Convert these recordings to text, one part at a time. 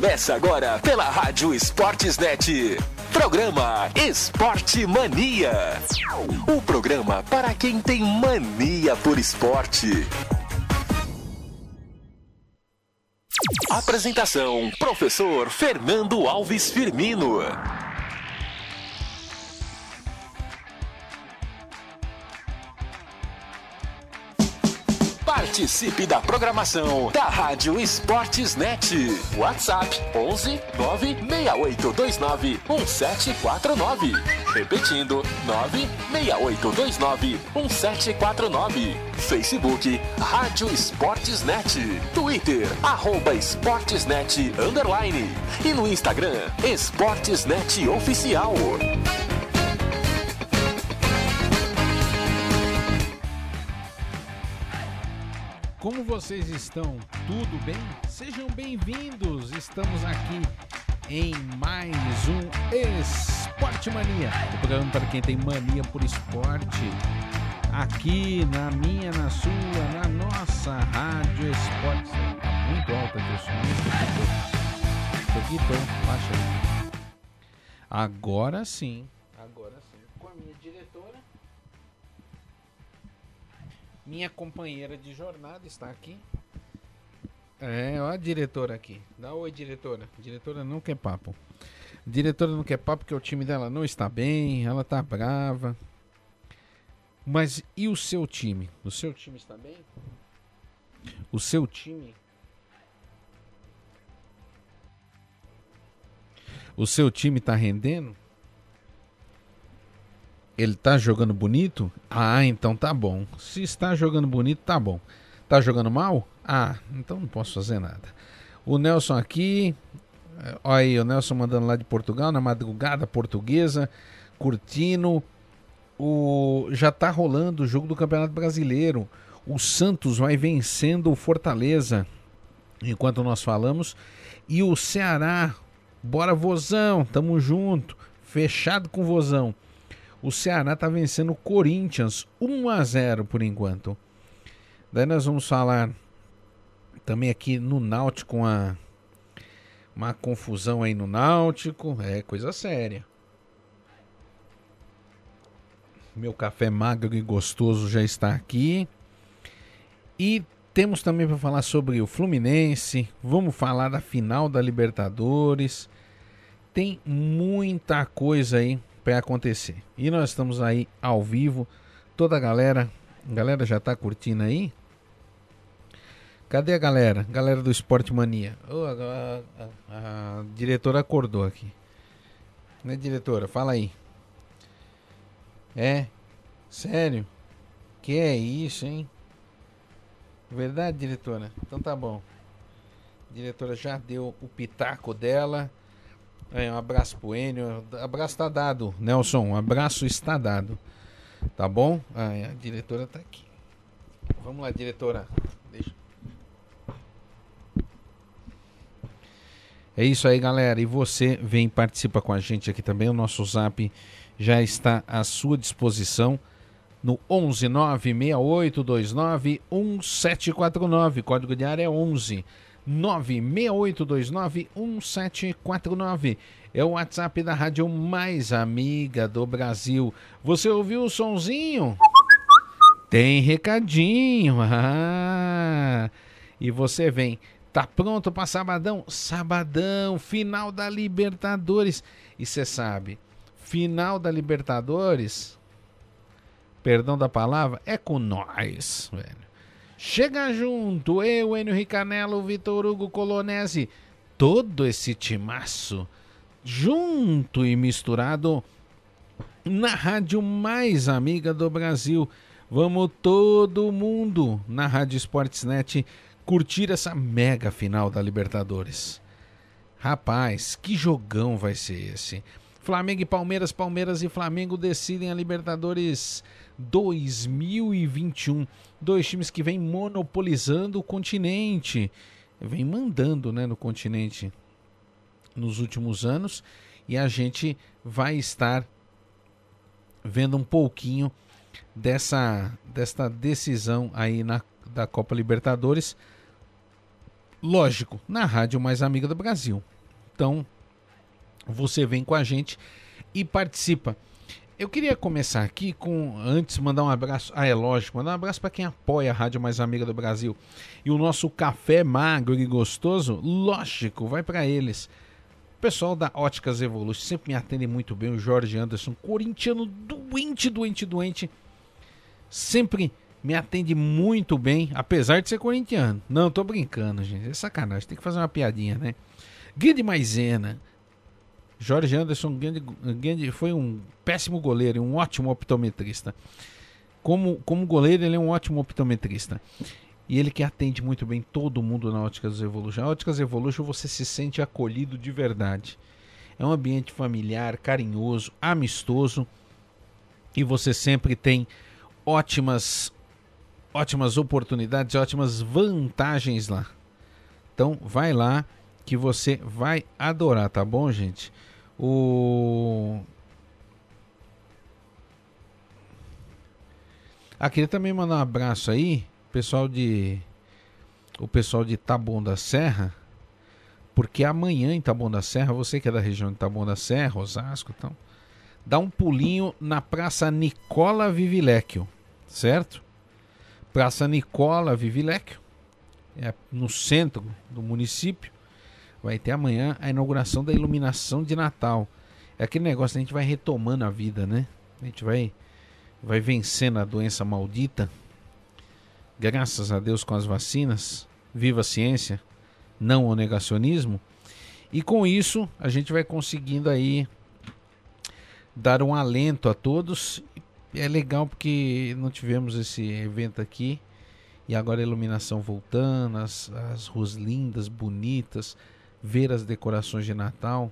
Começa agora pela Rádio Esportes Net. Programa Esporte Mania. O programa para quem tem mania por esporte. Apresentação: Professor Fernando Alves Firmino. Participe da programação da Rádio Esportes Net. WhatsApp 11 96829 1749. Repetindo 96829 1749. Facebook Rádio Esportes Net. Twitter arroba Esportesnet underline. E no Instagram Esportesnet Oficial. Como vocês estão? Tudo bem? Sejam bem-vindos! Estamos aqui em mais um Esporte Mania, o programa para quem tem mania por esporte. Aqui na minha, na sua, na nossa Rádio Esporte. Tá muito alta aqui o som. Tô aqui, tô. Baixa aí. Agora sim. Minha companheira de jornada está aqui. É, ó a diretora aqui. Dá oi, diretora. Diretora não quer papo. Diretora não quer papo porque o time dela não está bem, ela tá brava. Mas e o seu time? O seu time está bem? O seu time? O seu time tá rendendo? Ele tá jogando bonito? Ah, então tá bom. Se está jogando bonito, tá bom. Tá jogando mal? Ah, então não posso fazer nada. O Nelson aqui. Olha aí, o Nelson mandando lá de Portugal, na madrugada portuguesa, curtindo. O, já tá rolando o jogo do Campeonato Brasileiro. O Santos vai vencendo o Fortaleza, enquanto nós falamos. E o Ceará, bora Vozão, tamo junto. Fechado com Vozão. O Ceará está vencendo o Corinthians 1 a 0 por enquanto. Daí nós vamos falar também aqui no Náutico uma, uma confusão aí no Náutico. É coisa séria. Meu café magro e gostoso já está aqui. E temos também para falar sobre o Fluminense. Vamos falar da final da Libertadores. Tem muita coisa aí para acontecer. E nós estamos aí ao vivo. Toda a galera, a galera já tá curtindo aí? Cadê a galera? Galera do Esporte Mania. Oh, a, a, a, diretora acordou aqui. Né, diretora? Fala aí. É? Sério? Que é isso, hein? Verdade, diretora? Então tá bom. A diretora já deu o pitaco dela. É, um abraço pro Enio. Abraço tá dado, Nelson. Um abraço está dado. Tá bom? Ah, a diretora tá aqui. Vamos lá, diretora. Deixa. É isso aí, galera. E você vem participa com a gente aqui também. O nosso zap já está à sua disposição no 11 96829 1749. Código de área é 11 968291749. É o WhatsApp da rádio mais amiga do Brasil. Você ouviu o sonzinho? Tem recadinho. Ah, e você vem. Tá pronto para sabadão? Sabadão, final da Libertadores. E você sabe, final da Libertadores, perdão da palavra, é com nós, velho. Chega junto, eu, Enio Ricanello, Vitor Hugo Colonese, todo esse timaço, junto e misturado na rádio mais amiga do Brasil. Vamos todo mundo na Rádio Sportsnet curtir essa mega final da Libertadores. Rapaz, que jogão vai ser esse? Flamengo e Palmeiras, Palmeiras e Flamengo decidem a Libertadores 2021. Dois times que vêm monopolizando o continente, vem mandando né, no continente nos últimos anos e a gente vai estar vendo um pouquinho dessa, dessa decisão aí na, da Copa Libertadores. lógico, na rádio mais amiga do Brasil. Então, você vem com a gente e participa. Eu queria começar aqui com, antes, mandar um abraço. Ah, é lógico, mandar um abraço para quem apoia a Rádio Mais Amiga do Brasil. E o nosso café magro e gostoso, lógico, vai para eles. O pessoal da Óticas Evolution sempre me atende muito bem. O Jorge Anderson, corintiano doente, doente, doente. Sempre me atende muito bem, apesar de ser corintiano. Não, tô brincando, gente. É sacanagem. Tem que fazer uma piadinha, né? Guide Maisena. Jorge Anderson foi um péssimo goleiro e um ótimo optometrista. Como, como goleiro, ele é um ótimo optometrista. E ele que atende muito bem todo mundo na Óticas Evolution. A Óticas Evolution você se sente acolhido de verdade. É um ambiente familiar, carinhoso, amistoso. E você sempre tem ótimas ótimas oportunidades, ótimas vantagens lá. Então vai lá que você vai adorar, tá bom, gente? O Ah, queria também mandar um abraço aí, pessoal de o pessoal de Taboão da Serra, porque amanhã em Taboão da Serra, você que é da região de Taboão da Serra, Osasco, então, dá um pulinho na Praça Nicola Vivilecchio, certo? Praça Nicola Vivilecchio, é no centro do município vai ter amanhã a inauguração da iluminação de Natal. É aquele negócio, a gente vai retomando a vida, né? A gente vai, vai vencendo a doença maldita. Graças a Deus com as vacinas. Viva a ciência, não o negacionismo. E com isso, a gente vai conseguindo aí dar um alento a todos. É legal porque não tivemos esse evento aqui. E agora a iluminação voltando, as, as ruas lindas, bonitas, ver as decorações de Natal,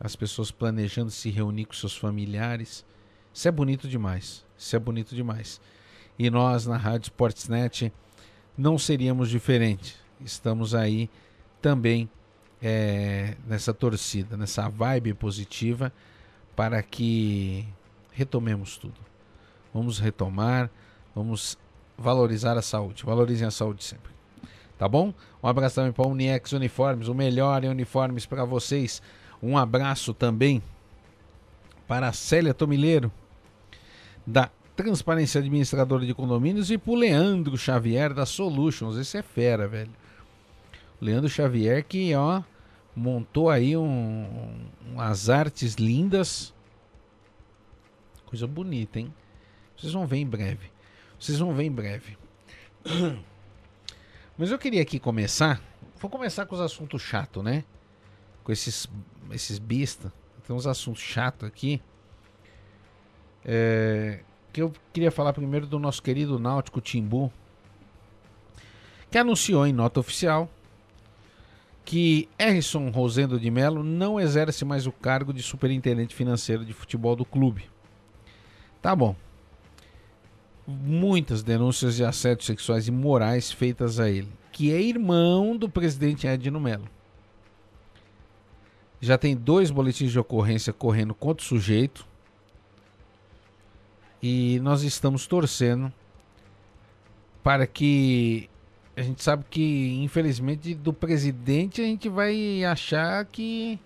as pessoas planejando se reunir com seus familiares. Isso é bonito demais. Isso é bonito demais. E nós na Rádio Sportsnet não seríamos diferente. Estamos aí também é, nessa torcida, nessa vibe positiva para que retomemos tudo. Vamos retomar, vamos valorizar a saúde. Valorizem a saúde sempre. Tá bom? Um abraço também para a Uniex Uniformes, o melhor em uniformes para vocês. Um abraço também para a Célia Tomileiro, da Transparência Administradora de Condomínios, e para o Leandro Xavier, da Solutions. Esse é fera, velho. Leandro Xavier que, ó, montou aí um, umas artes lindas. Coisa bonita, hein? Vocês vão ver em breve. Vocês vão ver em breve. Mas eu queria aqui começar. Vou começar com os assuntos chatos, né? Com esses, esses besta. Tem uns assuntos chatos aqui. É, que eu queria falar primeiro do nosso querido Náutico Timbu. Que anunciou em nota oficial que Erison Rosendo de Melo não exerce mais o cargo de superintendente financeiro de futebol do clube. Tá bom muitas denúncias de assédios sexuais e morais feitas a ele, que é irmão do presidente Edno Melo. Já tem dois boletins de ocorrência correndo contra o sujeito. E nós estamos torcendo para que a gente sabe que infelizmente do presidente a gente vai achar que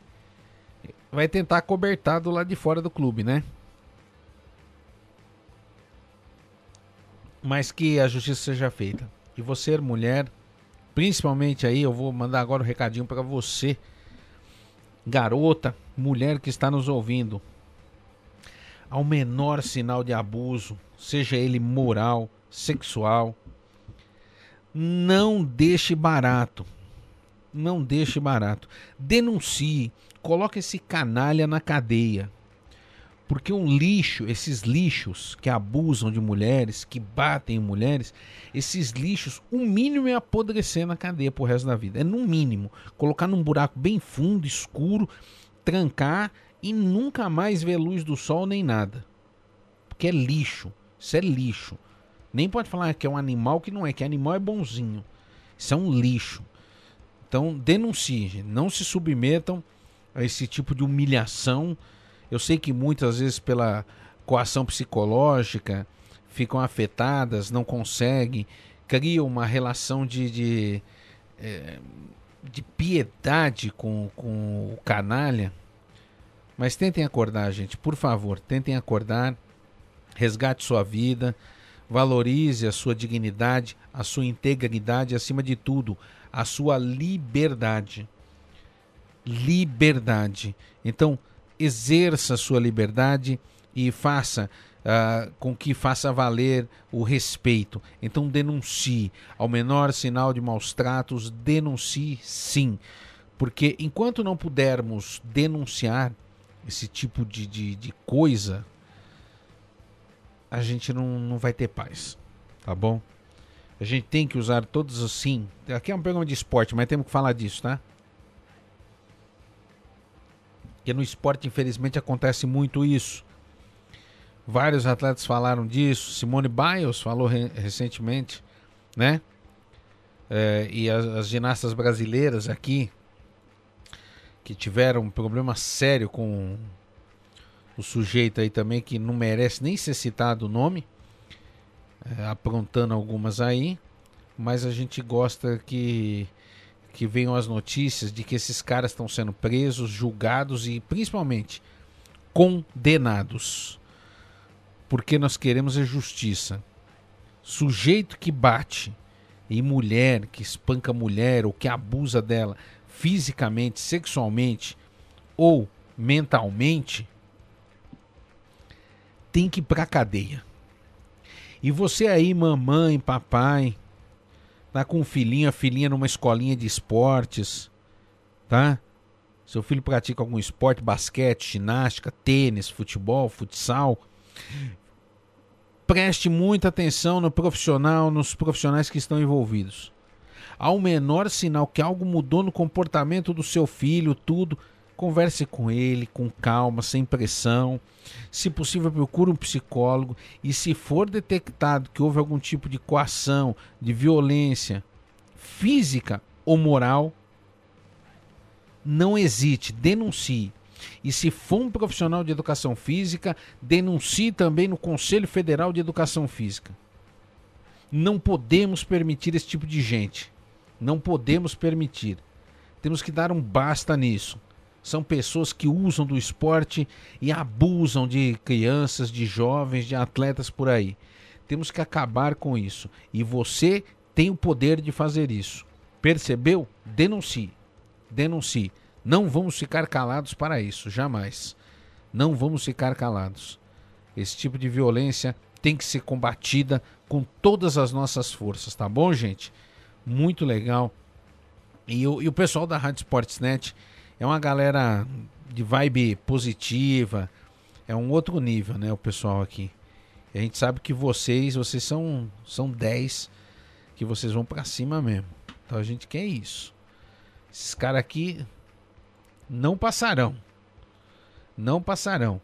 vai tentar cobertar do lado de fora do clube, né? Mas que a justiça seja feita. E você, mulher, principalmente aí, eu vou mandar agora um recadinho para você, garota, mulher que está nos ouvindo. Ao menor sinal de abuso, seja ele moral, sexual, não deixe barato. Não deixe barato. Denuncie. Coloque esse canalha na cadeia. Porque um lixo, esses lixos que abusam de mulheres, que batem em mulheres, esses lixos, o mínimo é apodrecer na cadeia pro resto da vida. É no mínimo. Colocar num buraco bem fundo, escuro, trancar e nunca mais ver luz do sol nem nada. Porque é lixo. Isso é lixo. Nem pode falar que é um animal que não é, que animal é bonzinho. Isso é um lixo. Então denuncie, não se submetam a esse tipo de humilhação eu sei que muitas vezes pela coação psicológica ficam afetadas, não conseguem, criam uma relação de, de é, de piedade com, com o canalha. Mas tentem acordar, gente, por favor, tentem acordar. Resgate sua vida, valorize a sua dignidade, a sua integridade, acima de tudo, a sua liberdade. Liberdade. Então, exerça sua liberdade e faça uh, com que faça valer o respeito. Então denuncie. Ao menor sinal de maus tratos, denuncie sim. Porque enquanto não pudermos denunciar esse tipo de, de, de coisa, a gente não, não vai ter paz. Tá bom? A gente tem que usar todos assim. Aqui é um programa de esporte, mas temos que falar disso, tá? Porque no esporte, infelizmente, acontece muito isso. Vários atletas falaram disso. Simone Biles falou re recentemente, né? É, e as, as, ginastas brasileiras aqui que tiveram um problema sério com o sujeito aí também que não merece nem ser citado o nome, é, aprontando algumas aí, mas a gente gosta que que venham as notícias de que esses caras estão sendo presos, julgados e principalmente condenados porque nós queremos a justiça. Sujeito que bate em mulher, que espanca mulher ou que abusa dela fisicamente, sexualmente ou mentalmente, tem que ir pra cadeia. E você aí, mamãe, papai, tá com um filhinho, a filhinha numa escolinha de esportes, tá? Seu filho pratica algum esporte, basquete, ginástica, tênis, futebol, futsal preste muita atenção no profissional, nos profissionais que estão envolvidos. Ao menor sinal que algo mudou no comportamento do seu filho, tudo, converse com ele com calma, sem pressão. Se possível, procure um psicólogo e se for detectado que houve algum tipo de coação, de violência física ou moral, não hesite, denuncie. E se for um profissional de educação física, denuncie também no Conselho Federal de Educação Física. Não podemos permitir esse tipo de gente. Não podemos permitir. Temos que dar um basta nisso. São pessoas que usam do esporte e abusam de crianças, de jovens, de atletas por aí. Temos que acabar com isso. E você tem o poder de fazer isso. Percebeu? Denuncie. Denuncie. Não vamos ficar calados para isso, jamais. Não vamos ficar calados. Esse tipo de violência tem que ser combatida com todas as nossas forças, tá bom, gente? Muito legal. E o, e o pessoal da Rádio Sportsnet é uma galera de vibe positiva, é um outro nível, né? O pessoal aqui. E a gente sabe que vocês, vocês são, são 10 que vocês vão para cima mesmo. Então a gente quer isso. Esses caras aqui não passarão. Não passarão.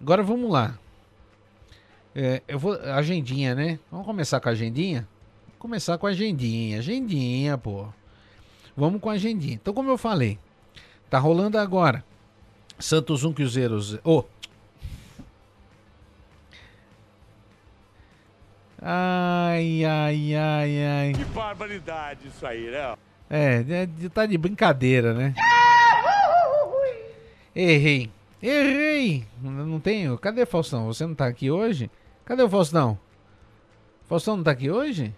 Agora vamos lá. É, eu vou. Agendinha, né? Vamos começar com a agendinha? Começar com a agendinha. Agendinha, pô. Vamos com a agendinha. Então, como eu falei, tá rolando agora. Santos 1 Cruzeiro. Oh. Ai, ai, ai, ai. Que barbaridade isso aí, né? É, é tá de brincadeira, né? Errei. Errei. Não tenho. Cadê Faustão? Você não tá aqui hoje? Cadê o Faustão? Faustão não tá aqui hoje?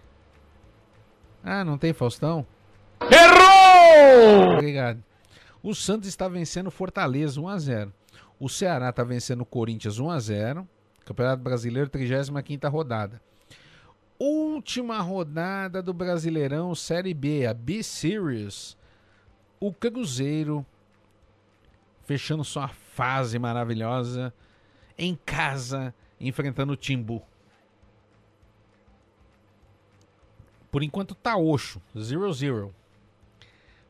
Ah, não tem Faustão? Errou! Obrigado. O Santos está vencendo Fortaleza 1 a 0. O Ceará está vencendo o Corinthians 1 a 0. Campeonato Brasileiro 35ª rodada. Última rodada do Brasileirão Série B, a B Series. O Cruzeiro fechando sua fase maravilhosa em casa, enfrentando o Timbu. Por enquanto tá Oxo, 0-0.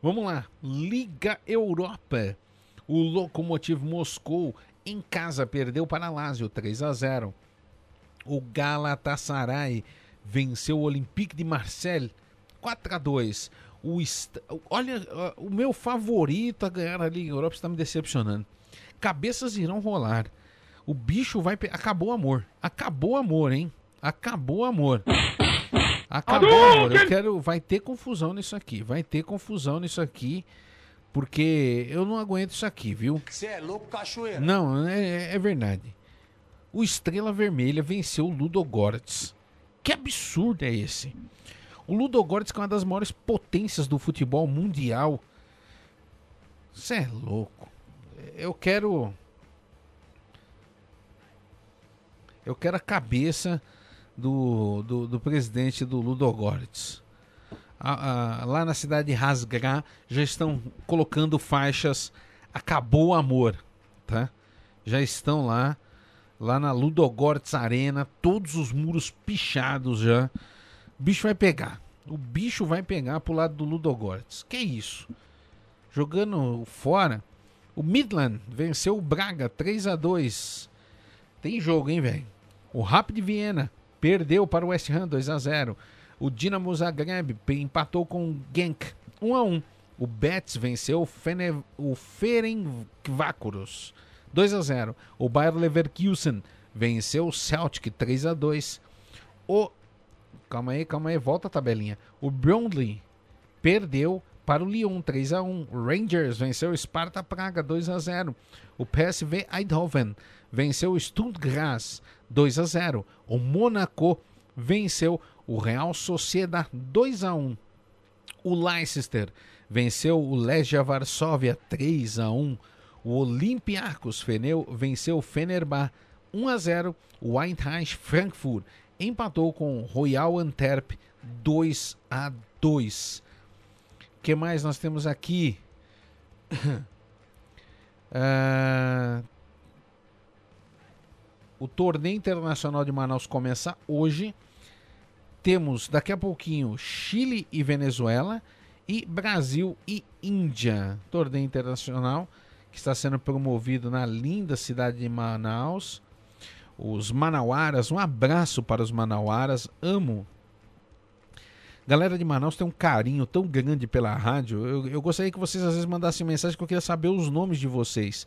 Vamos lá, Liga Europa. O Lokomotiv Moscou em casa perdeu para Lazio 3 a 0. O Galatasaray venceu o Olympique de Marseille 4 a 2. O est... Olha, o meu favorito a ganhar a Liga Europa está me decepcionando. Cabeças irão rolar. O bicho vai. Acabou o amor. Acabou o amor, hein? Acabou o amor. Acabou, amor. Eu quero. Vai ter confusão nisso aqui. Vai ter confusão nisso aqui. Porque eu não aguento isso aqui, viu? Você é louco, cachoeira. Não, é, é verdade. O Estrela Vermelha venceu o Ludogorets. Que absurdo é esse? O Ludogorets que é uma das maiores potências do futebol mundial. Você é louco. Eu quero. Eu quero a cabeça do, do, do presidente do Ludogorets. lá na cidade de Rasgra já estão colocando faixas Acabou o Amor, tá? Já estão lá, lá na Ludogorets Arena, todos os muros pichados já. O bicho vai pegar. O bicho vai pegar pro lado do Ludogorets. Que isso? Jogando fora, o Midland venceu o Braga 3 a 2 Tem jogo, hein, velho? O Rapid Viena perdeu para o West Ham 2 a 0. O Dinamo Zagreb empatou com o Genk 1 a 1. O Betis venceu o, Fene, Ferencváros 2 a 0. O Bayer Leverkusen venceu o Celtic 3 a 2. O Calma aí, calma aí, volta a tabelinha. O Brownlee perdeu para o Lyon 3 a 1. O Rangers venceu o Sparta Praga 2 a 0. O PSV Eindhoven venceu o Stuttgart 2 a 0. O Monaco venceu o Real Sociedad 2 a 1. O Leicester venceu o Legia Varsóvia 3 a 1. O Olympiacos venceu o Fenerbah 1 a 0. O Eintracht Frankfurt empatou com o Royal Antwerp 2 a 2. O que mais nós temos aqui? uh, o torneio internacional de Manaus começa hoje. Temos daqui a pouquinho Chile e Venezuela e Brasil e Índia. Torneio internacional que está sendo promovido na linda cidade de Manaus. Os manauaras, um abraço para os manauaras. Amo. Galera de Manaus tem um carinho tão grande pela rádio. Eu, eu gostaria que vocês às vezes mandassem mensagem que eu queria saber os nomes de vocês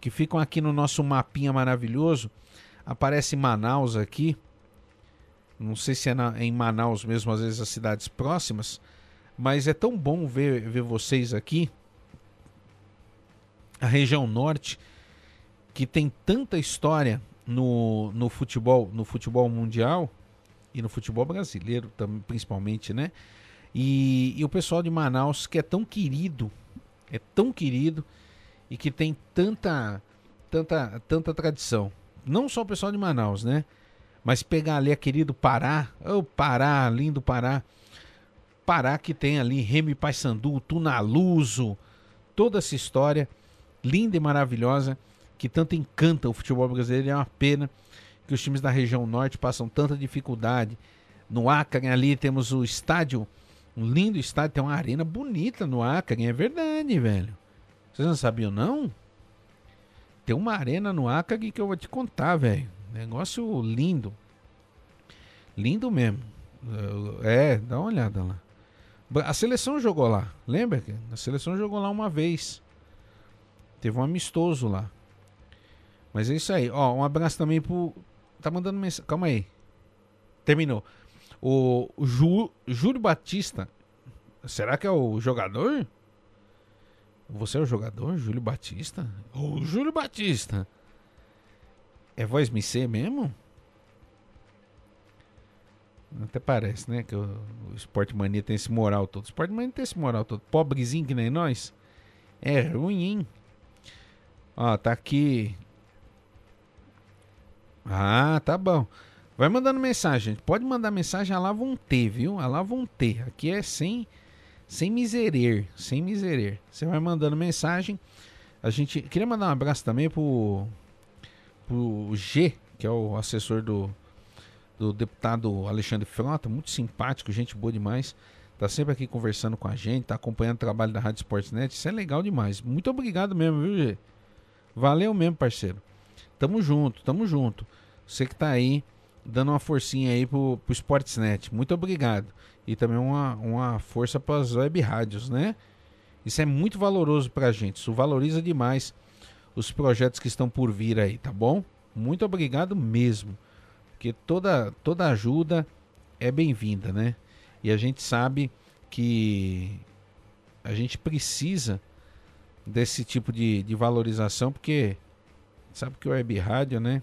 que ficam aqui no nosso mapinha maravilhoso Aparece Manaus aqui. Não sei se é na, em Manaus mesmo, às vezes as cidades próximas. Mas é tão bom ver, ver vocês aqui. A região norte, que tem tanta história no, no futebol, no futebol mundial e no futebol brasileiro também, principalmente, né? E, e, o pessoal de Manaus que é tão querido, é tão querido e que tem tanta, tanta, tanta tradição não só o pessoal de Manaus, né? Mas pegar ali aquele do Pará, o oh, Pará, lindo Pará. Pará que tem ali Remy Paysandu, Tunaluso, toda essa história linda e maravilhosa que tanto encanta o futebol brasileiro. É uma pena que os times da região norte passam tanta dificuldade. No Acre ali temos o estádio, um lindo estádio, tem uma arena bonita no Acre, é verdade, velho. Vocês não sabiam não? Tem uma arena no Acre que eu vou te contar, velho. Negócio lindo. Lindo mesmo. É, dá uma olhada lá. A seleção jogou lá, lembra? A seleção jogou lá uma vez. Teve um amistoso lá. Mas é isso aí. Ó, um abraço também pro. Tá mandando mensagem. Calma aí. Terminou. O, o Ju... Júlio Batista. Será que é o jogador? Você é o jogador, Júlio Batista? Ô, Júlio Batista! É voz MC mesmo? Até parece, né? Que o, o Sport Mania tem esse moral todo. O Sport Mania tem esse moral todo. Pobrezinho que nem nós. É ruim, hein? Ó, tá aqui. Ah, tá bom. Vai mandando mensagem. Pode mandar mensagem a lá vão ter, viu? A lá vão ter. Aqui é sem sem miserer, sem miserer. Você vai mandando mensagem. A gente queria mandar um abraço também pro pro G, que é o assessor do do deputado Alexandre Frota, muito simpático, gente boa demais. Tá sempre aqui conversando com a gente, tá acompanhando o trabalho da Rádio Sportsnet. Isso é legal demais. Muito obrigado mesmo, viu, G? Valeu mesmo, parceiro. Tamo junto, tamo junto. Você que tá aí dando uma forcinha aí pro, pro Sportsnet. Muito obrigado e também uma, uma força para as web rádios, né? Isso é muito valoroso para a gente, isso valoriza demais os projetos que estão por vir aí, tá bom? Muito obrigado mesmo, porque toda, toda ajuda é bem-vinda, né? E a gente sabe que a gente precisa desse tipo de, de valorização, porque sabe que o web rádio, né?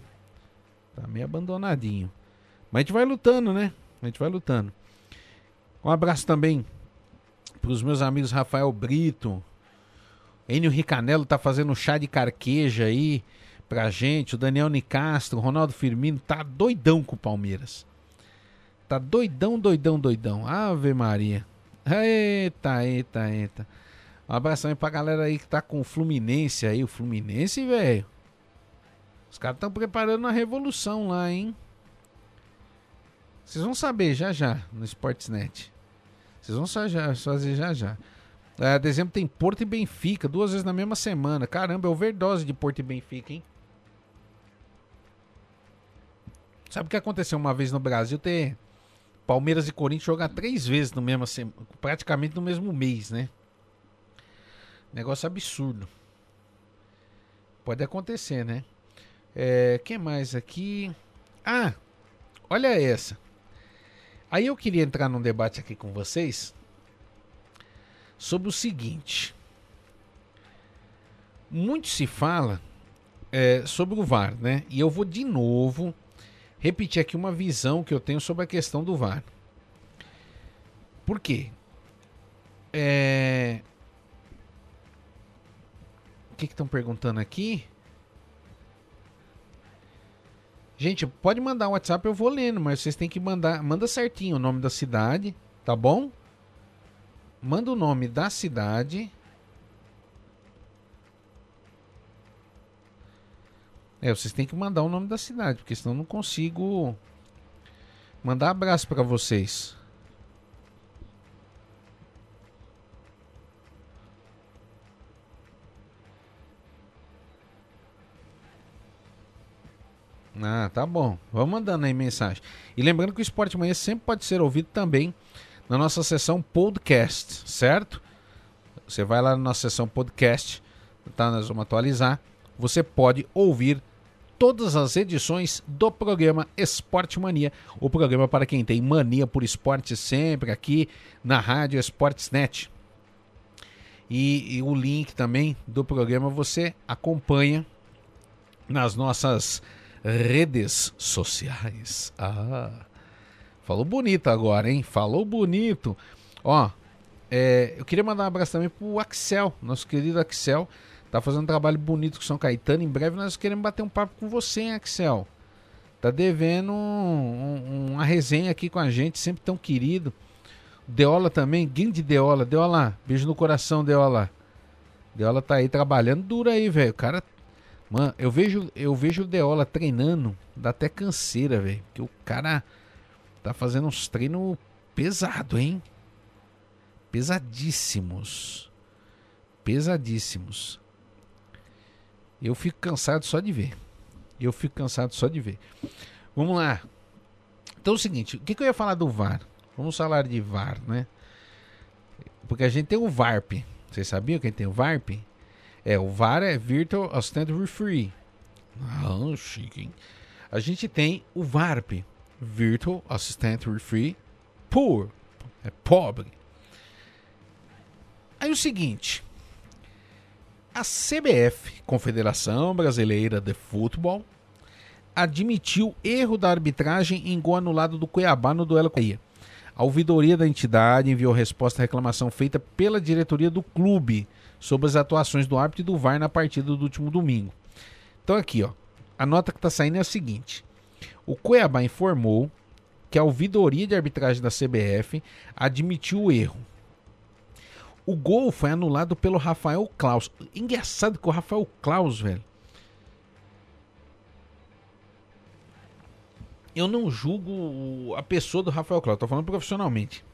Tá meio abandonadinho. Mas a gente vai lutando, né? A gente vai lutando. Um abraço também para os meus amigos Rafael Brito. Enio Ricanello tá fazendo chá de carqueja aí pra gente. O Daniel Nicastro, o Ronaldo Firmino tá doidão com o Palmeiras. Tá doidão, doidão, doidão. Ave Maria. Eita, eita, eita. Um abraço também pra galera aí que tá com o Fluminense aí. O Fluminense, velho. Os caras estão preparando uma revolução lá, hein? Vocês vão saber já já no Sportsnet. Vocês vão fazer já já. É, dezembro tem Porto e Benfica, duas vezes na mesma semana. Caramba, é overdose de Porto e Benfica, hein? Sabe o que aconteceu uma vez no Brasil? Ter Palmeiras e Corinthians jogar três vezes no mesmo, praticamente no mesmo mês, né? Negócio absurdo. Pode acontecer, né? É, que mais aqui? Ah, olha essa. Aí eu queria entrar num debate aqui com vocês sobre o seguinte. Muito se fala é, sobre o VAR, né? E eu vou de novo repetir aqui uma visão que eu tenho sobre a questão do VAR. Por quê? É... O que estão perguntando aqui? Gente, pode mandar um WhatsApp, eu vou lendo, mas vocês têm que mandar, manda certinho o nome da cidade, tá bom? Manda o nome da cidade. É, vocês têm que mandar o nome da cidade, porque senão eu não consigo mandar abraço para vocês. Ah, tá bom. Vamos mandando aí mensagem. E lembrando que o Esporte Manhã sempre pode ser ouvido também na nossa sessão podcast, certo? Você vai lá na nossa sessão podcast, tá? Nós vamos atualizar. Você pode ouvir todas as edições do programa Esporte Mania, o programa para quem tem mania por esporte sempre aqui na Rádio Esportsnet. E, e o link também do programa você acompanha nas nossas redes sociais. Ah, Falou bonito agora, hein? Falou bonito. Ó, é, eu queria mandar um abraço também pro Axel, nosso querido Axel. Tá fazendo um trabalho bonito com São Caetano. Em breve nós queremos bater um papo com você, hein, Axel. Tá devendo um, um, uma resenha aqui com a gente, sempre tão querido. Deola também, Guinde Deola. Deola, beijo no coração, Deola. Deola tá aí trabalhando duro aí, velho. O cara. Mano, eu vejo, eu vejo o Deola treinando, dá até canseira, velho. Porque o cara Tá fazendo uns treinos pesado, hein? Pesadíssimos. Pesadíssimos. Eu fico cansado só de ver. Eu fico cansado só de ver. Vamos lá. Então é o seguinte, o que, que eu ia falar do VAR? Vamos falar de VAR, né? Porque a gente tem o VARP. Vocês sabiam quem tem o VARP? É, o VAR é Virtual Assistant Referee. Ah, chique, hein? A gente tem o VARP, Virtual Assistant Referee Poor. É pobre. Aí o seguinte. A CBF, Confederação Brasileira de Futebol, admitiu erro da arbitragem em gol anulado do Cuiabá no duelo com a Bahia. A ouvidoria da entidade enviou resposta à reclamação feita pela diretoria do clube sobre as atuações do árbitro e do VAR na partida do último domingo. Então aqui, ó, a nota que está saindo é a seguinte: o Cuiabá informou que a ouvidoria de arbitragem da CBF admitiu o erro. O gol foi anulado pelo Rafael Klaus. Engraçado que o Rafael Klaus, velho. Eu não julgo a pessoa do Rafael Klaus, tô falando profissionalmente.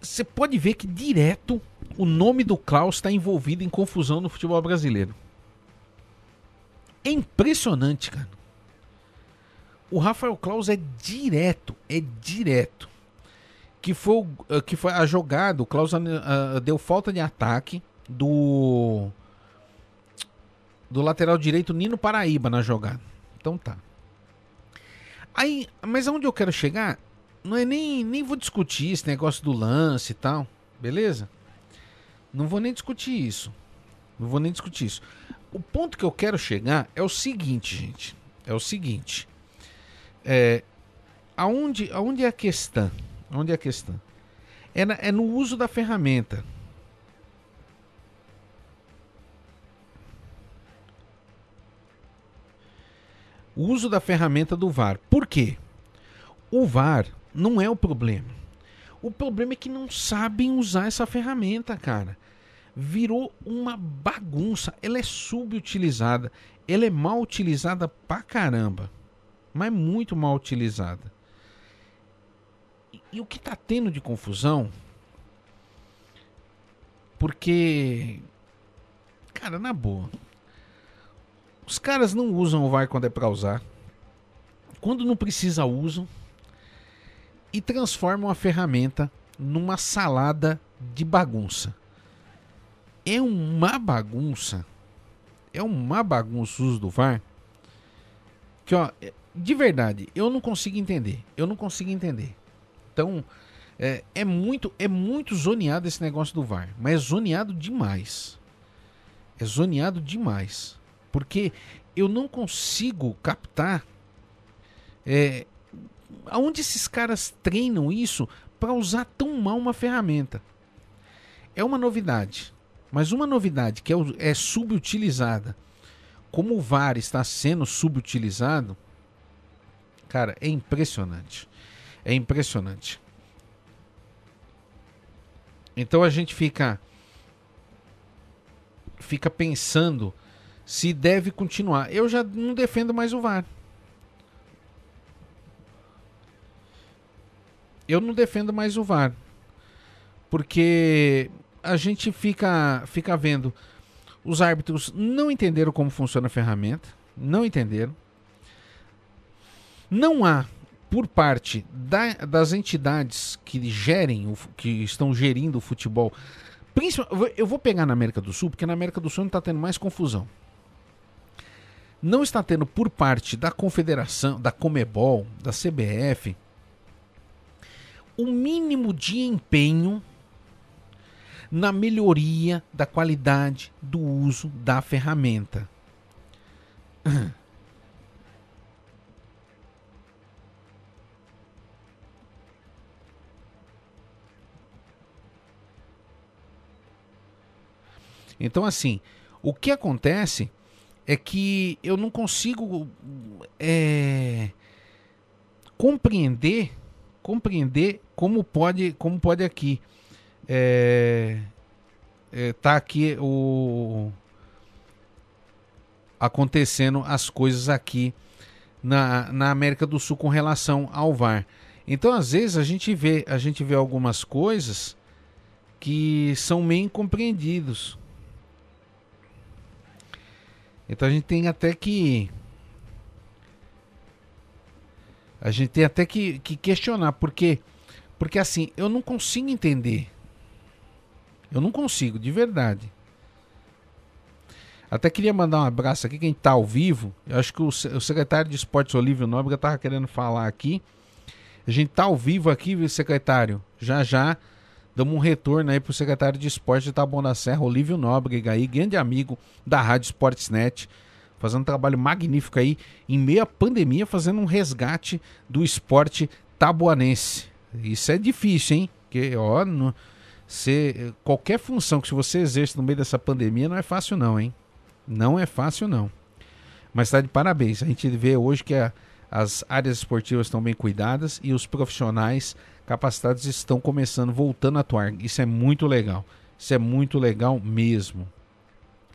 Você pode ver que direto o nome do Klaus está envolvido em confusão no futebol brasileiro. É impressionante, cara. O Rafael Claus é direto, é direto. Que foi, eh, que foi a jogada, o Klaus uh, deu falta de ataque do do lateral direito Nino Paraíba na jogada. Então tá. Aí, mas aonde eu quero chegar, não é nem, nem vou discutir esse negócio do lance e tal, beleza? Não vou nem discutir isso. Não vou nem discutir isso. O ponto que eu quero chegar é o seguinte, gente. É o seguinte. É, aonde, aonde é a questão? Onde é a questão? É, na, é no uso da ferramenta. O uso da ferramenta do VAR. Por quê? O VAR não é o problema. O problema é que não sabem usar essa ferramenta, cara. Virou uma bagunça. Ela é subutilizada. Ela é mal utilizada pra caramba. Mas muito mal utilizada. E o que está tendo de confusão? Porque, cara, na boa, os caras não usam o VAR quando é para usar. Quando não precisa, usam. E transformam a ferramenta numa salada de bagunça. É uma bagunça. É uma bagunça o uso do VAR. Que, ó, de verdade, eu não consigo entender. Eu não consigo entender. Então, é, é, muito é muito zoneado esse negócio do VAR, mas é zoneado demais. É zoneado demais. Porque eu não consigo captar é, aonde esses caras treinam isso para usar tão mal uma ferramenta. É uma novidade, mas uma novidade que é, é subutilizada, como o VAR está sendo subutilizado, cara, é impressionante. É impressionante. Então a gente fica fica pensando se deve continuar. Eu já não defendo mais o VAR. Eu não defendo mais o VAR. Porque a gente fica fica vendo os árbitros não entenderam como funciona a ferramenta, não entenderam. Não há por parte da, das entidades que gerem, que estão gerindo o futebol, eu vou pegar na América do Sul, porque na América do Sul não está tendo mais confusão. Não está tendo por parte da Confederação, da Comebol, da CBF, o mínimo de empenho na melhoria da qualidade do uso da ferramenta. Então, assim, o que acontece é que eu não consigo é, compreender compreender como pode como pode aqui é, é, tá aqui o acontecendo as coisas aqui na, na América do Sul com relação ao VAR. Então, às vezes a gente vê a gente vê algumas coisas que são meio incompreendidos. Então a gente tem até que. A gente tem até que, que questionar, porque. Porque assim, eu não consigo entender. Eu não consigo, de verdade. Até queria mandar um abraço aqui, quem está ao vivo. Eu acho que o, o secretário de Esportes Olívio Nóbrega estava querendo falar aqui. A gente está ao vivo aqui, viu, secretário? Já já Damos um retorno aí pro secretário de esporte de Taboão da Serra, Olívio Nóbrega aí, grande amigo da Rádio Sportsnet, fazendo um trabalho magnífico aí, em meio à pandemia, fazendo um resgate do esporte taboanense. Isso é difícil, hein? Porque, ó, no, se, qualquer função que você exerce no meio dessa pandemia não é fácil não, hein? Não é fácil não. Mas tá de parabéns. A gente vê hoje que a, as áreas esportivas estão bem cuidadas e os profissionais capacitados estão começando, voltando a atuar. Isso é muito legal. Isso é muito legal mesmo.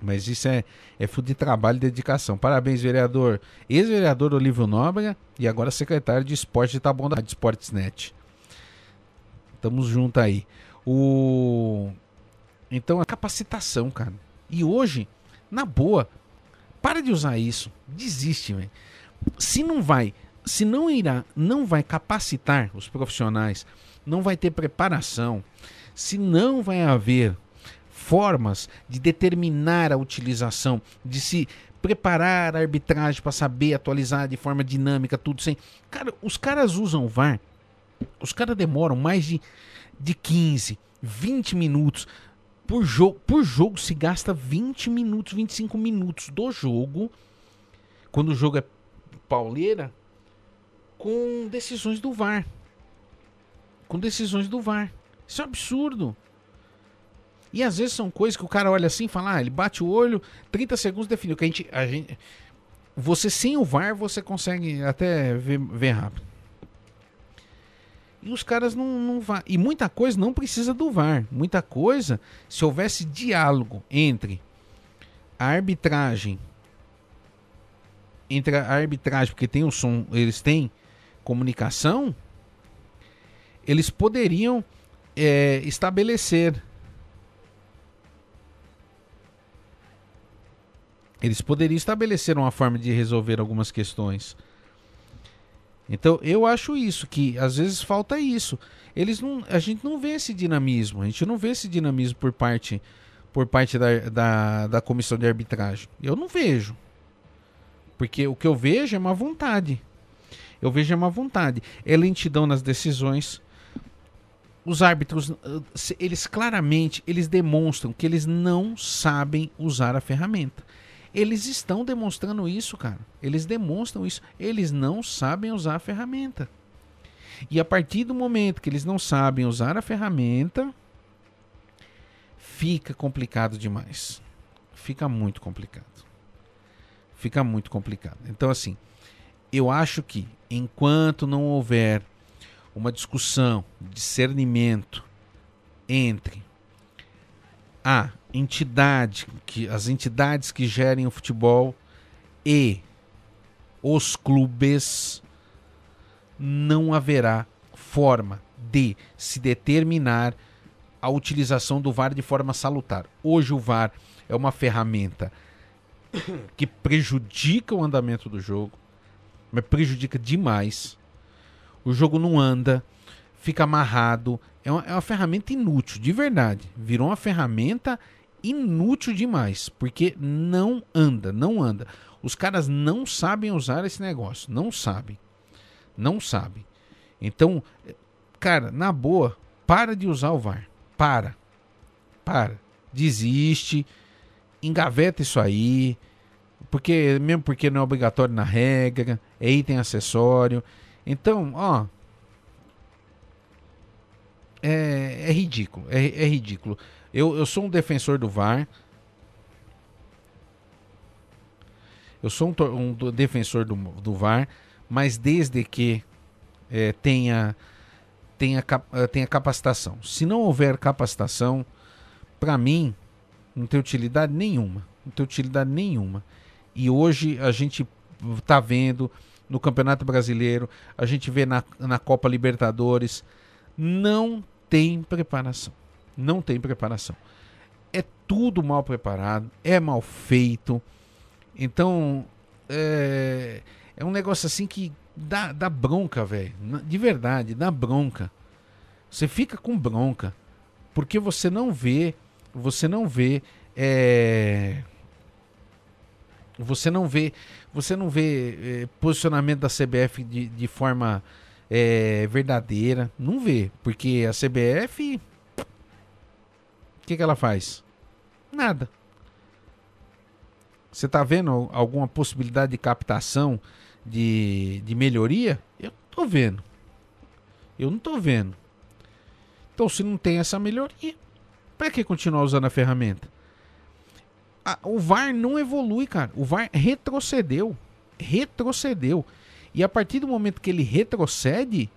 Mas isso é, é fruto de trabalho e dedicação. Parabéns, vereador, ex-vereador Olívio Nóbrega e agora secretário de esporte de Taboão da Esportesnet. Estamos juntos aí. O... Então, a capacitação, cara. E hoje, na boa, para de usar isso. Desiste, velho. Se não vai se não irá, não vai capacitar os profissionais, não vai ter preparação, se não vai haver formas de determinar a utilização, de se preparar a arbitragem para saber atualizar de forma dinâmica, tudo sem. Cara, os caras usam o VAR, os caras demoram mais de, de 15, 20 minutos. Por jogo, por jogo se gasta 20 minutos, 25 minutos do jogo, quando o jogo é pauleira, com decisões do VAR. Com decisões do VAR. Isso é um absurdo. E às vezes são coisas que o cara olha assim e fala, ah, ele bate o olho, 30 segundos definiu. Que a gente, a gente, você sem o VAR, você consegue até ver, ver rápido. E os caras não, não vão. E muita coisa não precisa do VAR. Muita coisa, se houvesse diálogo entre a arbitragem, entre a arbitragem, porque tem o som, eles têm comunicação, eles poderiam é, estabelecer Eles poderiam estabelecer uma forma de resolver algumas questões. Então eu acho isso que às vezes falta isso. Eles não, a gente não vê esse dinamismo. A gente não vê esse dinamismo por parte por parte da, da, da comissão de arbitragem. Eu não vejo. Porque o que eu vejo é uma vontade. Eu vejo é uma vontade. É lentidão nas decisões. Os árbitros, eles claramente, eles demonstram que eles não sabem usar a ferramenta. Eles estão demonstrando isso, cara. Eles demonstram isso. Eles não sabem usar a ferramenta. E a partir do momento que eles não sabem usar a ferramenta, fica complicado demais. Fica muito complicado. Fica muito complicado. Então, assim, eu acho que enquanto não houver uma discussão, discernimento entre a entidade, que as entidades que gerem o futebol e os clubes, não haverá forma de se determinar a utilização do VAR de forma salutar. Hoje o VAR é uma ferramenta que prejudica o andamento do jogo, mas prejudica demais. O jogo não anda, fica amarrado. É uma, é uma ferramenta inútil, de verdade. Virou uma ferramenta inútil demais, porque não anda, não anda. Os caras não sabem usar esse negócio, não sabem. Não sabem. Então, cara, na boa, para de usar o VAR. Para. Para. Desiste. Engaveta isso aí. Porque mesmo porque não é obrigatório na regra, é item acessório. Então, ó, é, é ridículo, é, é ridículo. Eu, eu sou um defensor do VAR. Eu sou um, um defensor do, do VAR, mas desde que é, tenha, tenha, eh, tenha capacitação. Se não houver capacitação, para mim, não tem utilidade nenhuma. Não tem utilidade nenhuma. E hoje a gente está vendo no Campeonato Brasileiro, a gente vê na, na Copa Libertadores, não tem preparação não tem preparação. É tudo mal preparado, é mal feito. Então, é, é um negócio assim que dá, dá bronca, velho. De verdade, dá bronca. Você fica com bronca. Porque você não vê. Você não vê. É, você não vê. Você não vê é, posicionamento da CBF de, de forma é, verdadeira. Não vê. Porque a CBF que, que ela faz? Nada. Você está vendo alguma possibilidade de captação de, de melhoria? Eu estou vendo. Eu não estou vendo. Então, se não tem essa melhoria, para que continuar usando a ferramenta? o VAR não evolui, cara. O VAR retrocedeu. Retrocedeu. E a partir do momento que ele retrocede,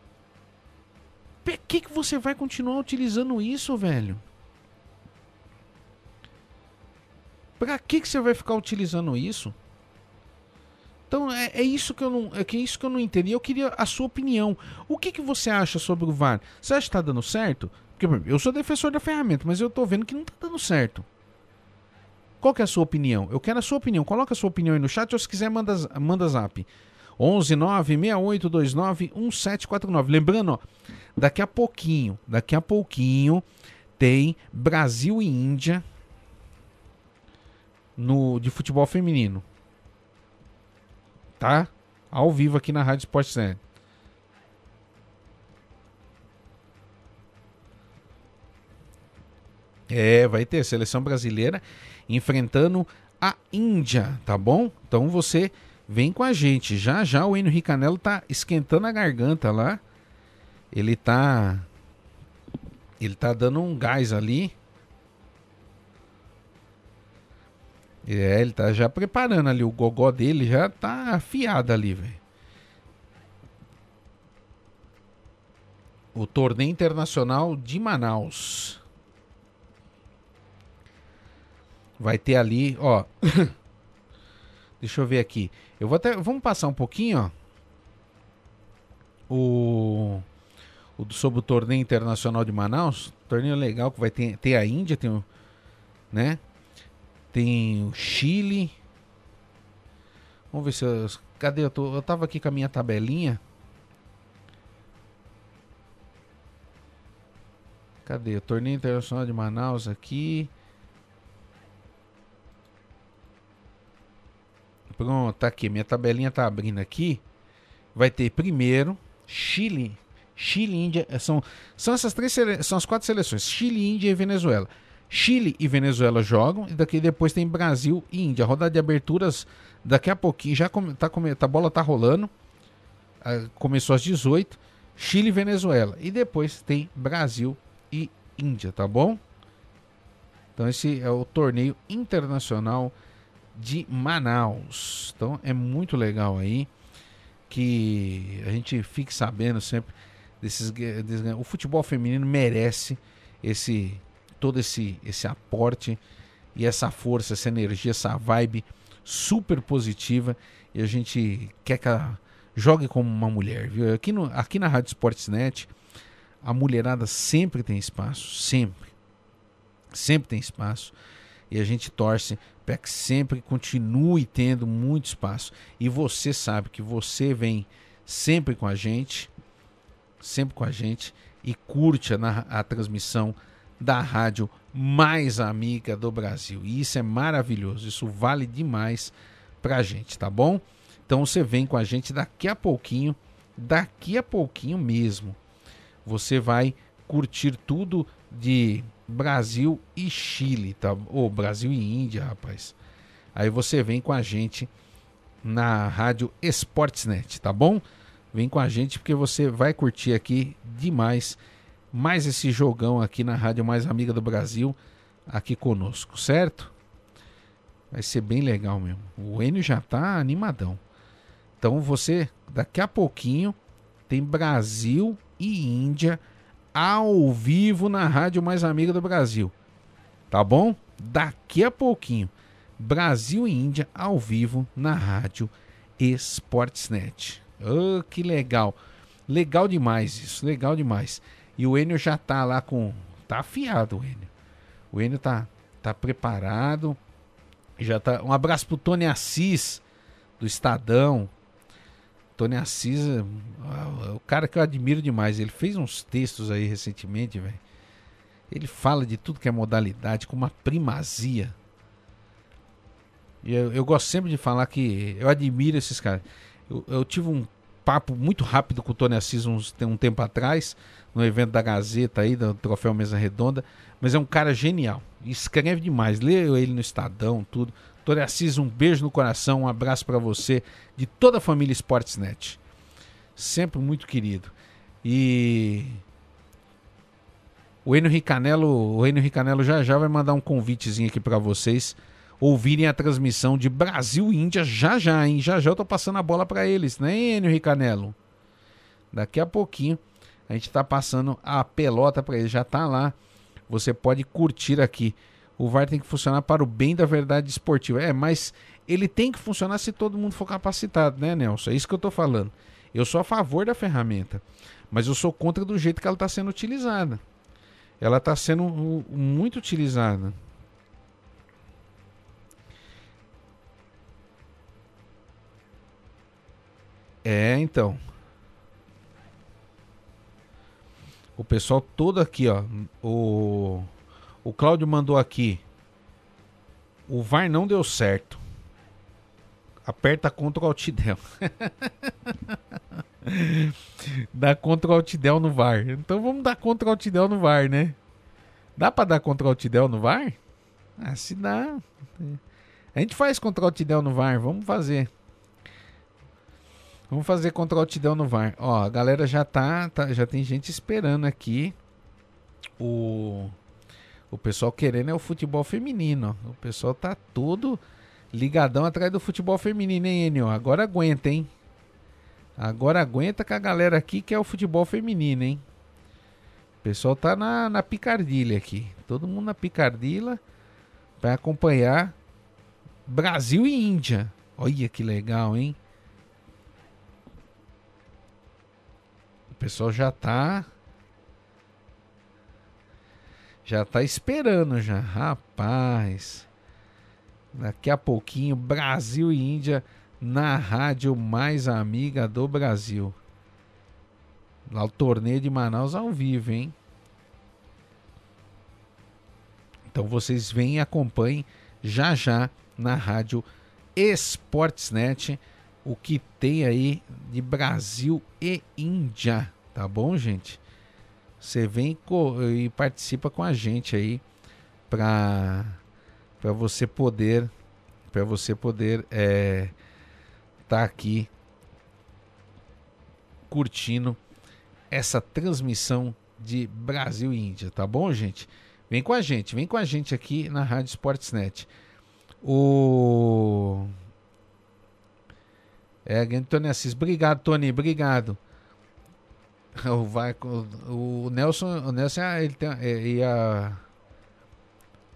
por que, que você vai continuar utilizando isso, velho? Pra que, que você vai ficar utilizando isso? Então é, é, isso que eu não é que é isso que eu não entendi. Eu queria a sua opinião. O que, que você acha sobre o VAR? Você acha que está dando certo? Porque eu sou defensor da ferramenta, mas eu estou vendo que não está dando certo. Qual que é a sua opinião? Eu quero a sua opinião. Coloca a sua opinião aí no chat ou se quiser manda, manda zap. 11 9 6829 1749. Lembrando, ó, daqui a pouquinho, daqui a pouquinho tem Brasil e Índia no, de futebol feminino. Tá? Ao vivo aqui na Rádio Sports Net. É, vai ter seleção brasileira enfrentando a Índia, tá bom? Então você vem com a gente. Já já o Henrique Canelo tá esquentando a garganta lá. Ele tá ele tá dando um gás ali. É, ele tá já preparando ali o gogó dele, já tá afiado ali, velho. O torneio internacional de Manaus. Vai ter ali, ó. Deixa eu ver aqui. Eu vou até. Vamos passar um pouquinho, ó. O. o sobre o torneio internacional de Manaus. Torneio legal que vai ter, ter a Índia, tem o. Né? Tem o Chile. Vamos ver se eu. Cadê? Eu, tô, eu tava aqui com a minha tabelinha. Cadê? O torneio internacional de Manaus aqui. Pronto, tá aqui. Minha tabelinha tá abrindo aqui. Vai ter primeiro Chile. Chile, Índia. São, são essas três são as quatro seleções: Chile, Índia e Venezuela. Chile e Venezuela jogam. E daqui depois tem Brasil e Índia. A rodada de aberturas daqui a pouquinho. Já tá, tá, a bola tá rolando. Ah, começou às 18. Chile e Venezuela. E depois tem Brasil e Índia, tá bom? Então esse é o torneio internacional de Manaus. Então é muito legal aí que a gente fique sabendo sempre desses, desses o futebol feminino merece esse todo esse esse aporte e essa força, essa energia, essa vibe super positiva e a gente quer que ela jogue como uma mulher, viu? Aqui, no, aqui na Rádio Sportsnet a mulherada sempre tem espaço, sempre. Sempre tem espaço. E a gente torce para que sempre continue tendo muito espaço. E você sabe que você vem sempre com a gente, sempre com a gente e curte a, a transmissão da rádio mais amiga do Brasil. E isso é maravilhoso, isso vale demais pra gente, tá bom? Então você vem com a gente daqui a pouquinho, daqui a pouquinho mesmo. Você vai curtir tudo de Brasil e Chile, tá? Ou Brasil e Índia, rapaz. Aí você vem com a gente na rádio Sportsnet, tá bom? Vem com a gente porque você vai curtir aqui demais mais esse jogão aqui na rádio mais amiga do Brasil aqui conosco, certo? Vai ser bem legal mesmo. O Enio já tá animadão. Então você daqui a pouquinho tem Brasil e Índia ao vivo na rádio mais amiga do Brasil. Tá bom? Daqui a pouquinho, Brasil e Índia ao vivo na rádio Sportsnet. Oh, que legal. Legal demais isso, legal demais. E o Enio já tá lá com. Tá afiado o Enio. O Enio tá, tá preparado. Já tá. Um abraço pro Tony Assis, do Estadão. Tony Assis, é, o cara que eu admiro demais. Ele fez uns textos aí recentemente, velho. Ele fala de tudo que é modalidade com uma primazia. E eu, eu, gosto sempre de falar que eu admiro esses caras. Eu, eu, tive um papo muito rápido com o Tony Assis uns, um tempo atrás, no evento da Gazeta aí, do Troféu Mesa Redonda. Mas é um cara genial. Escreve demais. Leio ele no Estadão, tudo. Tony Assis, um beijo no coração, um abraço para você, de toda a família Sportsnet. Sempre muito querido. E o Enio Ricanello, o Enio Ricanello já já vai mandar um convitezinho aqui para vocês ouvirem a transmissão de Brasil e Índia já já, hein? Já já eu tô passando a bola para eles, né, Enio Ricanello? Daqui a pouquinho a gente tá passando a pelota para eles, já tá lá. Você pode curtir aqui o VAR tem que funcionar para o bem da verdade esportiva. É, mas ele tem que funcionar se todo mundo for capacitado, né, Nelson? É isso que eu estou falando. Eu sou a favor da ferramenta, mas eu sou contra do jeito que ela está sendo utilizada. Ela está sendo muito utilizada. É, então. O pessoal todo aqui, ó. O o Cláudio mandou aqui. O VAR não deu certo. Aperta Ctrl Alt Del. dá Ctrl Alt Del no VAR. Então vamos dar Ctrl Alt Del no VAR, né? Dá pra dar Ctrl Alt Del no VAR? Ah, se dá. A gente faz Ctrl Alt Del no VAR, vamos fazer. Vamos fazer Ctrl Alt Del no VAR. Ó, a galera já tá, tá, já tem gente esperando aqui o o pessoal querendo é o futebol feminino. O pessoal tá todo ligadão atrás do futebol feminino, hein, Enio? Agora aguenta, hein? Agora aguenta com a galera aqui que é o futebol feminino, hein? O pessoal tá na, na picardilha aqui. Todo mundo na picardilha vai acompanhar Brasil e Índia. Olha que legal, hein? Pessoal já tá já tá esperando já. Rapaz. Daqui a pouquinho, Brasil e Índia na rádio mais amiga do Brasil. Lá o torneio de Manaus ao vivo, hein? Então vocês vêm e acompanhem já já na rádio Esportsnet o que tem aí de Brasil e Índia, tá bom, gente? Você vem e participa com a gente aí para para você poder para você poder é, tá aqui curtindo essa transmissão de Brasil e Índia, tá bom, gente? Vem com a gente, vem com a gente aqui na Rádio Sportsnet. O é, Tony Assis, obrigado, Tony, obrigado. O, vai, o, o Nelson, o Nelson ah, ele tem, é, e, a,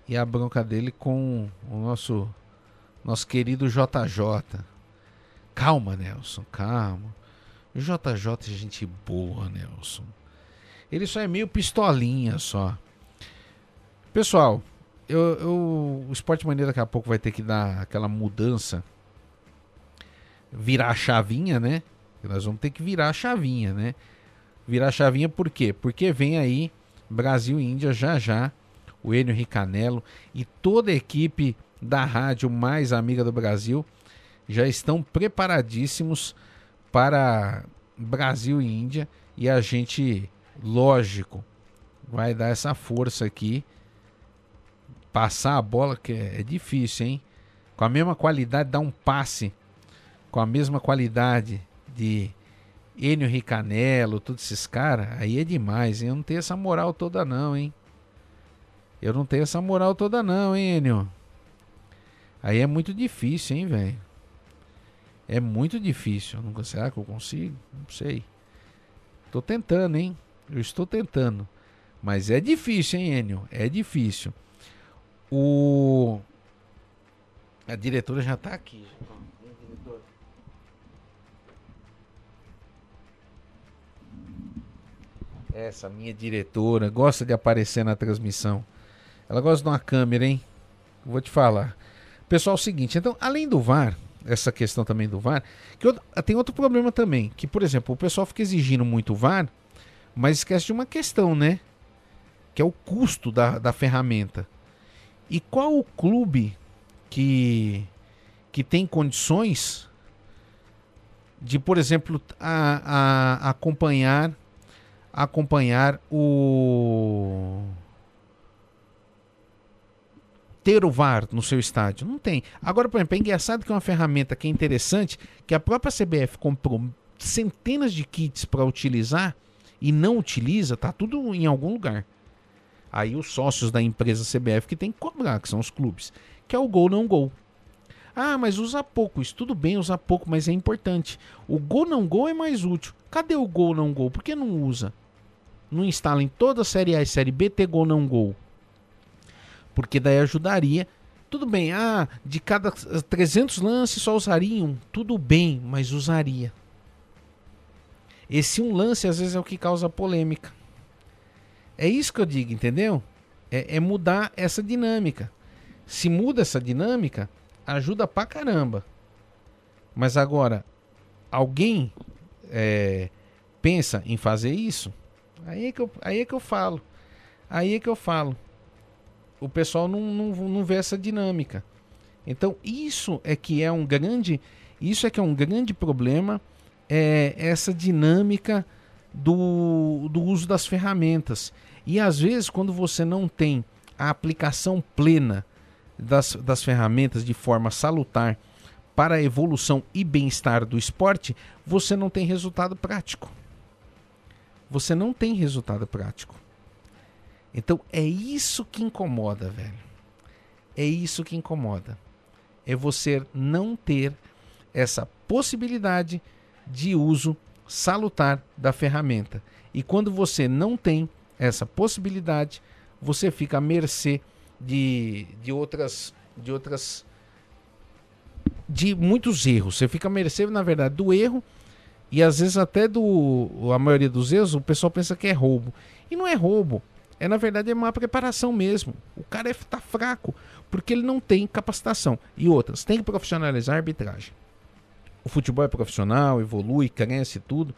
e a bronca dele com o nosso, nosso querido JJ. Calma, Nelson, calma. O JJ é gente boa, Nelson. Ele só é meio pistolinha só. Pessoal, eu, eu, o Esporte Mania daqui a pouco vai ter que dar aquela mudança. Virar a chavinha, né? Nós vamos ter que virar a chavinha, né? Virar chavinha por quê? Porque vem aí Brasil e Índia já já, o Enio Ricanello e toda a equipe da rádio mais amiga do Brasil já estão preparadíssimos para Brasil e Índia e a gente, lógico, vai dar essa força aqui. Passar a bola, que é, é difícil, hein? Com a mesma qualidade, dar um passe com a mesma qualidade de Enio Ricanello, todos esses caras, aí é demais, hein? Eu não tenho essa moral toda não, hein? Eu não tenho essa moral toda não, hein, Enio? Aí é muito difícil, hein, velho? É muito difícil. Não, será que eu consigo? Não sei. Tô tentando, hein? Eu estou tentando. Mas é difícil, hein, Enio? É difícil. O... A diretora já tá aqui. Essa minha diretora gosta de aparecer na transmissão. Ela gosta de uma câmera, hein? Vou te falar. Pessoal, é o seguinte, então, além do VAR, essa questão também do VAR, que eu, tem outro problema também, que por exemplo, o pessoal fica exigindo muito VAR, mas esquece de uma questão, né? Que é o custo da, da ferramenta. E qual o clube que que tem condições de, por exemplo, a, a acompanhar acompanhar o ter o VAR no seu estádio. Não tem. Agora, por exemplo, é engraçado que é uma ferramenta que é interessante, que a própria CBF comprou centenas de kits para utilizar e não utiliza, tá tudo em algum lugar. Aí os sócios da empresa CBF que tem que cobrar, que são os clubes, que é o gol não gol. Ah, mas usa pouco. Isso tudo bem usar pouco, mas é importante. O gol não gol é mais útil. Cadê o gol não gol? Por que não usa? Não instala em toda a Série A e Série B ter gol não gol. Porque daí ajudaria. Tudo bem, ah, de cada 300 lances só usariam. Tudo bem, mas usaria. Esse um lance às vezes é o que causa polêmica. É isso que eu digo, entendeu? É, é mudar essa dinâmica. Se muda essa dinâmica, ajuda pra caramba. Mas agora, alguém é, pensa em fazer isso? Aí é que eu, aí é que eu falo. Aí é que eu falo. O pessoal não, não, não vê essa dinâmica. Então, isso é que é um grande, isso é que é um grande problema, é essa dinâmica do, do uso das ferramentas. E às vezes, quando você não tem a aplicação plena das, das ferramentas de forma salutar para a evolução e bem-estar do esporte, você não tem resultado prático. Você não tem resultado prático. Então é isso que incomoda, velho. É isso que incomoda. É você não ter essa possibilidade de uso salutar da ferramenta. E quando você não tem essa possibilidade, você fica à mercê de, de outras de outras de muitos erros. Você fica à mercê, na verdade, do erro e às vezes até do a maioria dos erros o pessoal pensa que é roubo. E não é roubo. É na verdade é uma preparação mesmo. O cara está é, fraco porque ele não tem capacitação. E outras, tem que profissionalizar a arbitragem. O futebol é profissional, evolui, cresce tudo.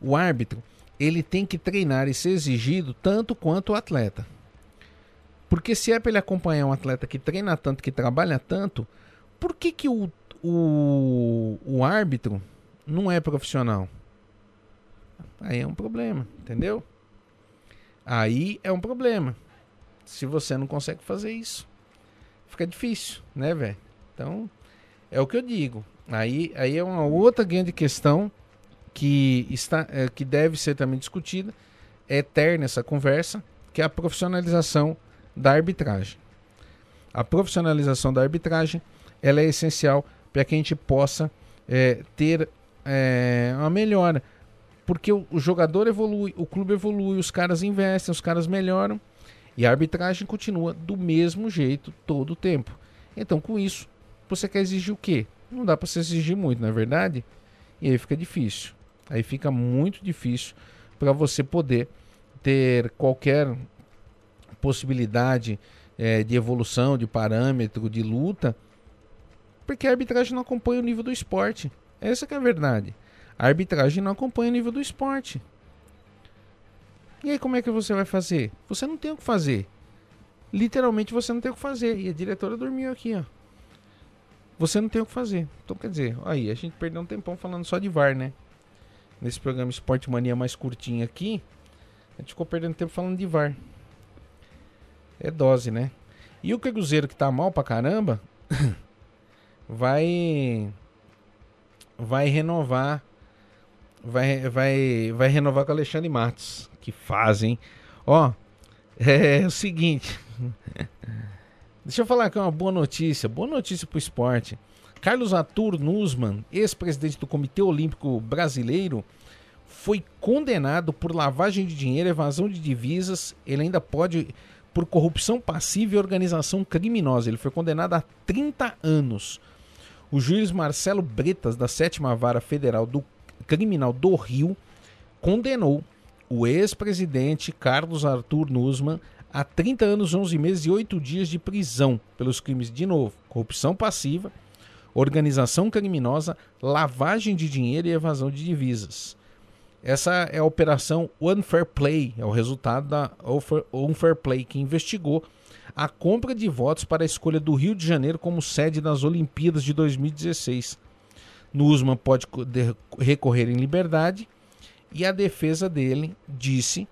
O árbitro, ele tem que treinar e ser exigido tanto quanto o atleta. Porque se é para ele acompanhar um atleta que treina tanto, que trabalha tanto, por que, que o, o, o árbitro não é profissional? Aí é um problema, entendeu? Aí é um problema. Se você não consegue fazer isso, fica difícil, né, velho? Então, é o que eu digo. Aí, aí é uma outra grande questão que está é, que deve ser também discutida. É eterna essa conversa, que é a profissionalização da arbitragem. A profissionalização da arbitragem ela é essencial para que a gente possa é, ter é, uma melhora. Porque o, o, jogador evolui, o clube evolui, os caras investem, os caras melhoram e a arbitragem continua do mesmo jeito todo o tempo. Então, com isso, você quer exigir o quê? Não dá para se exigir muito, não é verdade? E aí fica difícil. Aí fica muito difícil para você poder ter qualquer possibilidade é, de evolução, de parâmetro, de luta, porque a arbitragem não acompanha o nível do esporte. Essa é a verdade. A arbitragem não acompanha o nível do esporte. E aí como é que você vai fazer? Você não tem o que fazer. Literalmente você não tem o que fazer. E a diretora dormiu aqui, ó. Você não tem o que fazer. Então quer dizer, aí a gente perdeu um tempão falando só de VAR, né? Nesse programa Esporte Mania mais curtinho aqui, a gente ficou perdendo tempo falando de VAR. É dose, né? E o Cruzeiro que tá mal pra caramba vai vai renovar vai vai vai renovar com Alexandre Matos, que fazem. Ó, é, é o seguinte. Deixa eu falar aqui uma boa notícia, boa notícia pro esporte. Carlos Arthur Nussmann, ex-presidente do Comitê Olímpico Brasileiro, foi condenado por lavagem de dinheiro, evasão de divisas. Ele ainda pode por corrupção passiva e organização criminosa. Ele foi condenado a 30 anos. O juiz Marcelo Bretas, da sétima vara federal do criminal do Rio, condenou o ex-presidente Carlos Arthur Nussmann a 30 anos, 11 meses e 8 dias de prisão pelos crimes de novo: corrupção passiva, organização criminosa, lavagem de dinheiro e evasão de divisas. Essa é a operação One Fair Play, é o resultado da One Fair Play, que investigou a compra de votos para a escolha do Rio de Janeiro como sede das Olimpíadas de 2016. Nusman pode recorrer em liberdade e a defesa dele disse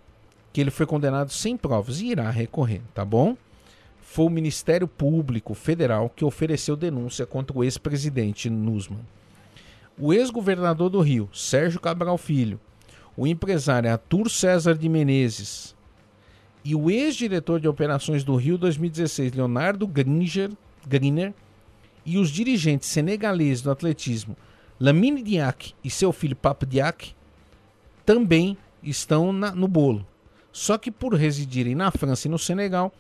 que ele foi condenado sem provas e irá recorrer, tá bom? Foi o Ministério Público Federal que ofereceu denúncia contra o ex-presidente Nusman. O ex-governador do Rio, Sérgio Cabral Filho, o empresário Arthur César de Menezes e o ex-diretor de operações do Rio 2016, Leonardo Gringer, Griner, e os dirigentes senegaleses do atletismo, Lamine Diak e seu filho Papo Diak, também estão na, no bolo. Só que por residirem na França e no Senegal,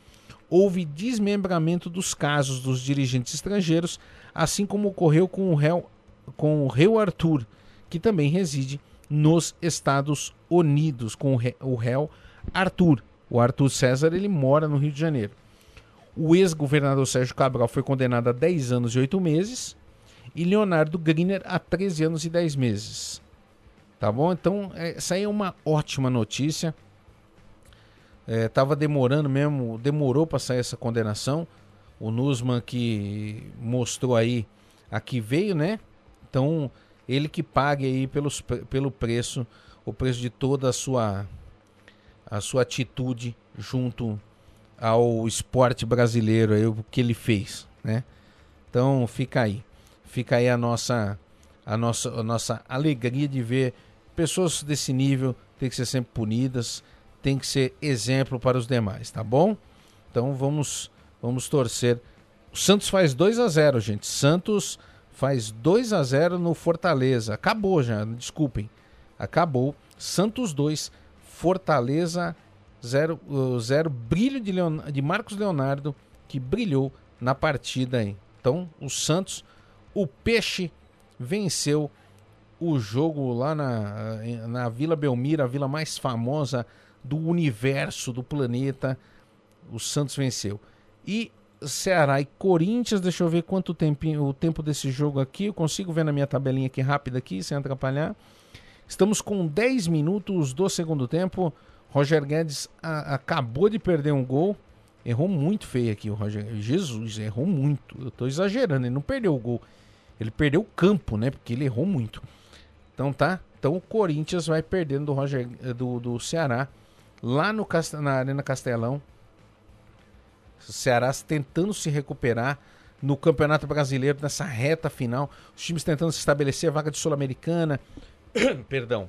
houve desmembramento dos casos dos dirigentes estrangeiros, assim como ocorreu com o réu, com o réu Arthur, que também reside nos Estados Unidos com o réu Arthur. O Arthur César ele mora no Rio de Janeiro. O ex-governador Sérgio Cabral foi condenado a 10 anos e 8 meses e Leonardo Griner a 13 anos e 10 meses. Tá bom? Então, é, essa aí é uma ótima notícia. É, tava demorando mesmo, demorou para sair essa condenação. o Nusman que mostrou aí, aqui veio, né? Então, ele que pague aí pelos, pelo preço, o preço de toda a sua, a sua atitude junto ao esporte brasileiro, aí, o que ele fez, né? Então, fica aí. Fica aí a nossa, a nossa, a nossa alegria de ver pessoas desse nível ter que ser sempre punidas, tem que ser exemplo para os demais, tá bom? Então vamos vamos torcer. O Santos faz 2 a 0, gente. Santos faz 2 a 0 no Fortaleza. Acabou já, desculpem. Acabou. Santos 2, Fortaleza 0, 0 brilho de, Leon, de Marcos Leonardo que brilhou na partida aí. Então, o Santos, o Peixe venceu o jogo lá na, na Vila Belmiro, a vila mais famosa do universo, do planeta. O Santos venceu. E Ceará e Corinthians, deixa eu ver quanto tempinho, o tempo desse jogo aqui. Eu consigo ver na minha tabelinha aqui rápida aqui, sem atrapalhar. Estamos com 10 minutos do segundo tempo. Roger Guedes a, acabou de perder um gol. Errou muito feio aqui o Roger. Jesus, errou muito. Eu estou exagerando, ele não perdeu o gol. Ele perdeu o campo, né? Porque ele errou muito. Então tá. Então o Corinthians vai perdendo do, Roger, do, do Ceará lá no, na Arena Castelão. O Ceará tentando se recuperar no Campeonato Brasileiro, nessa reta final. Os times tentando se estabelecer a vaga de Sul-Americana. Perdão.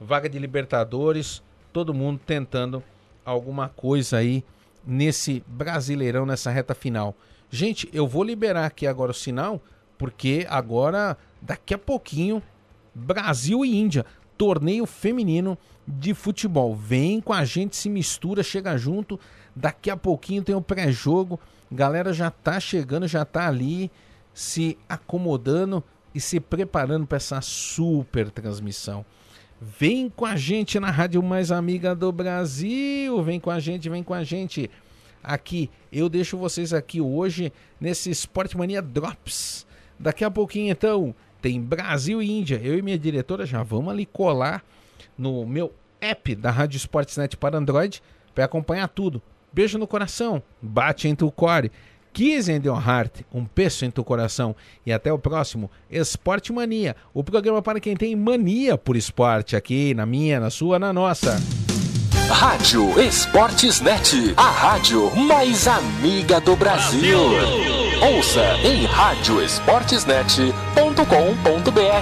Vaga de Libertadores. Todo mundo tentando alguma coisa aí nesse Brasileirão, nessa reta final. Gente, eu vou liberar aqui agora o sinal, porque agora daqui a pouquinho, Brasil e Índia, torneio feminino de futebol. Vem com a gente, se mistura, chega junto. Daqui a pouquinho tem o pré-jogo. Galera já tá chegando, já tá ali se acomodando e se preparando para essa super transmissão. Vem com a gente na rádio mais amiga do Brasil. Vem com a gente, vem com a gente. Aqui, eu deixo vocês aqui hoje nesse Sport Mania Drops. Daqui a pouquinho, então, tem Brasil e Índia. Eu e minha diretora já vamos ali colar no meu app da Rádio Sportsnet para Android para acompanhar tudo. Beijo no coração, bate entre o core. Kiss and your heart, um peso em teu coração. E até o próximo Esporte Mania, o programa para quem tem mania por esporte, aqui na minha, na sua, na nossa. Rádio Esportesnet, a rádio mais amiga do Brasil. Brasil. Ouça em radioesportesnet.com.br.